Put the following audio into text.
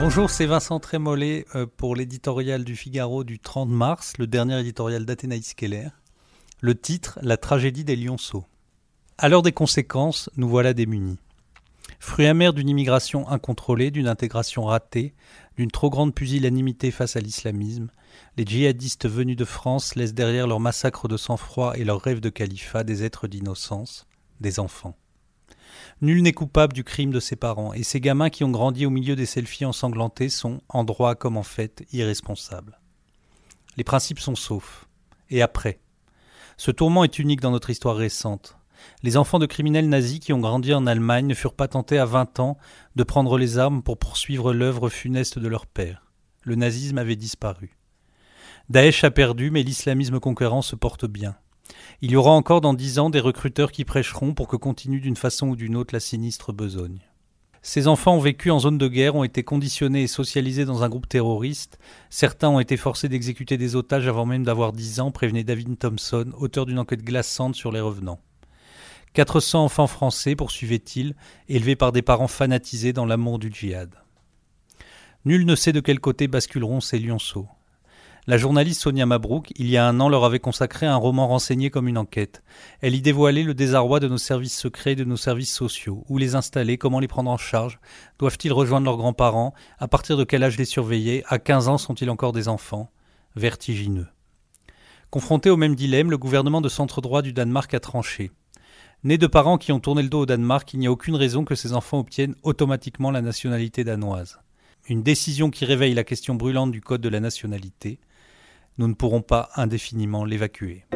Bonjour, c'est Vincent Trémollet euh, pour l'éditorial du Figaro du 30 mars, le dernier éditorial d'Athénaïs Keller. Le titre La tragédie des lionceaux. À l'heure des conséquences, nous voilà démunis. Fruit amer d'une immigration incontrôlée, d'une intégration ratée, d'une trop grande pusillanimité face à l'islamisme, les djihadistes venus de France laissent derrière leur massacre de sang-froid et leurs rêves de califat des êtres d'innocence, des enfants. Nul n'est coupable du crime de ses parents, et ces gamins qui ont grandi au milieu des selfies ensanglantés sont, en droit comme en fait, irresponsables. Les principes sont saufs. Et après? Ce tourment est unique dans notre histoire récente. Les enfants de criminels nazis qui ont grandi en Allemagne ne furent pas tentés à vingt ans de prendre les armes pour poursuivre l'œuvre funeste de leur père. Le nazisme avait disparu. Daesh a perdu, mais l'islamisme conquérant se porte bien. Il y aura encore dans dix ans des recruteurs qui prêcheront pour que continue d'une façon ou d'une autre la sinistre besogne. Ces enfants ont vécu en zone de guerre, ont été conditionnés et socialisés dans un groupe terroriste. Certains ont été forcés d'exécuter des otages avant même d'avoir dix ans, prévenait David Thompson, auteur d'une enquête glaçante sur les revenants. 400 enfants français, poursuivait-il, élevés par des parents fanatisés dans l'amour du djihad. Nul ne sait de quel côté basculeront ces lionceaux. La journaliste Sonia Mabrouk, il y a un an, leur avait consacré un roman renseigné comme une enquête. Elle y dévoilait le désarroi de nos services secrets et de nos services sociaux. Où les installer Comment les prendre en charge? Doivent-ils rejoindre leurs grands-parents? À partir de quel âge les surveiller? À 15 ans sont-ils encore des enfants? Vertigineux. Confronté au même dilemme, le gouvernement de centre-droit du Danemark a tranché. Né de parents qui ont tourné le dos au Danemark, il n'y a aucune raison que ces enfants obtiennent automatiquement la nationalité danoise. Une décision qui réveille la question brûlante du code de la nationalité nous ne pourrons pas indéfiniment l'évacuer.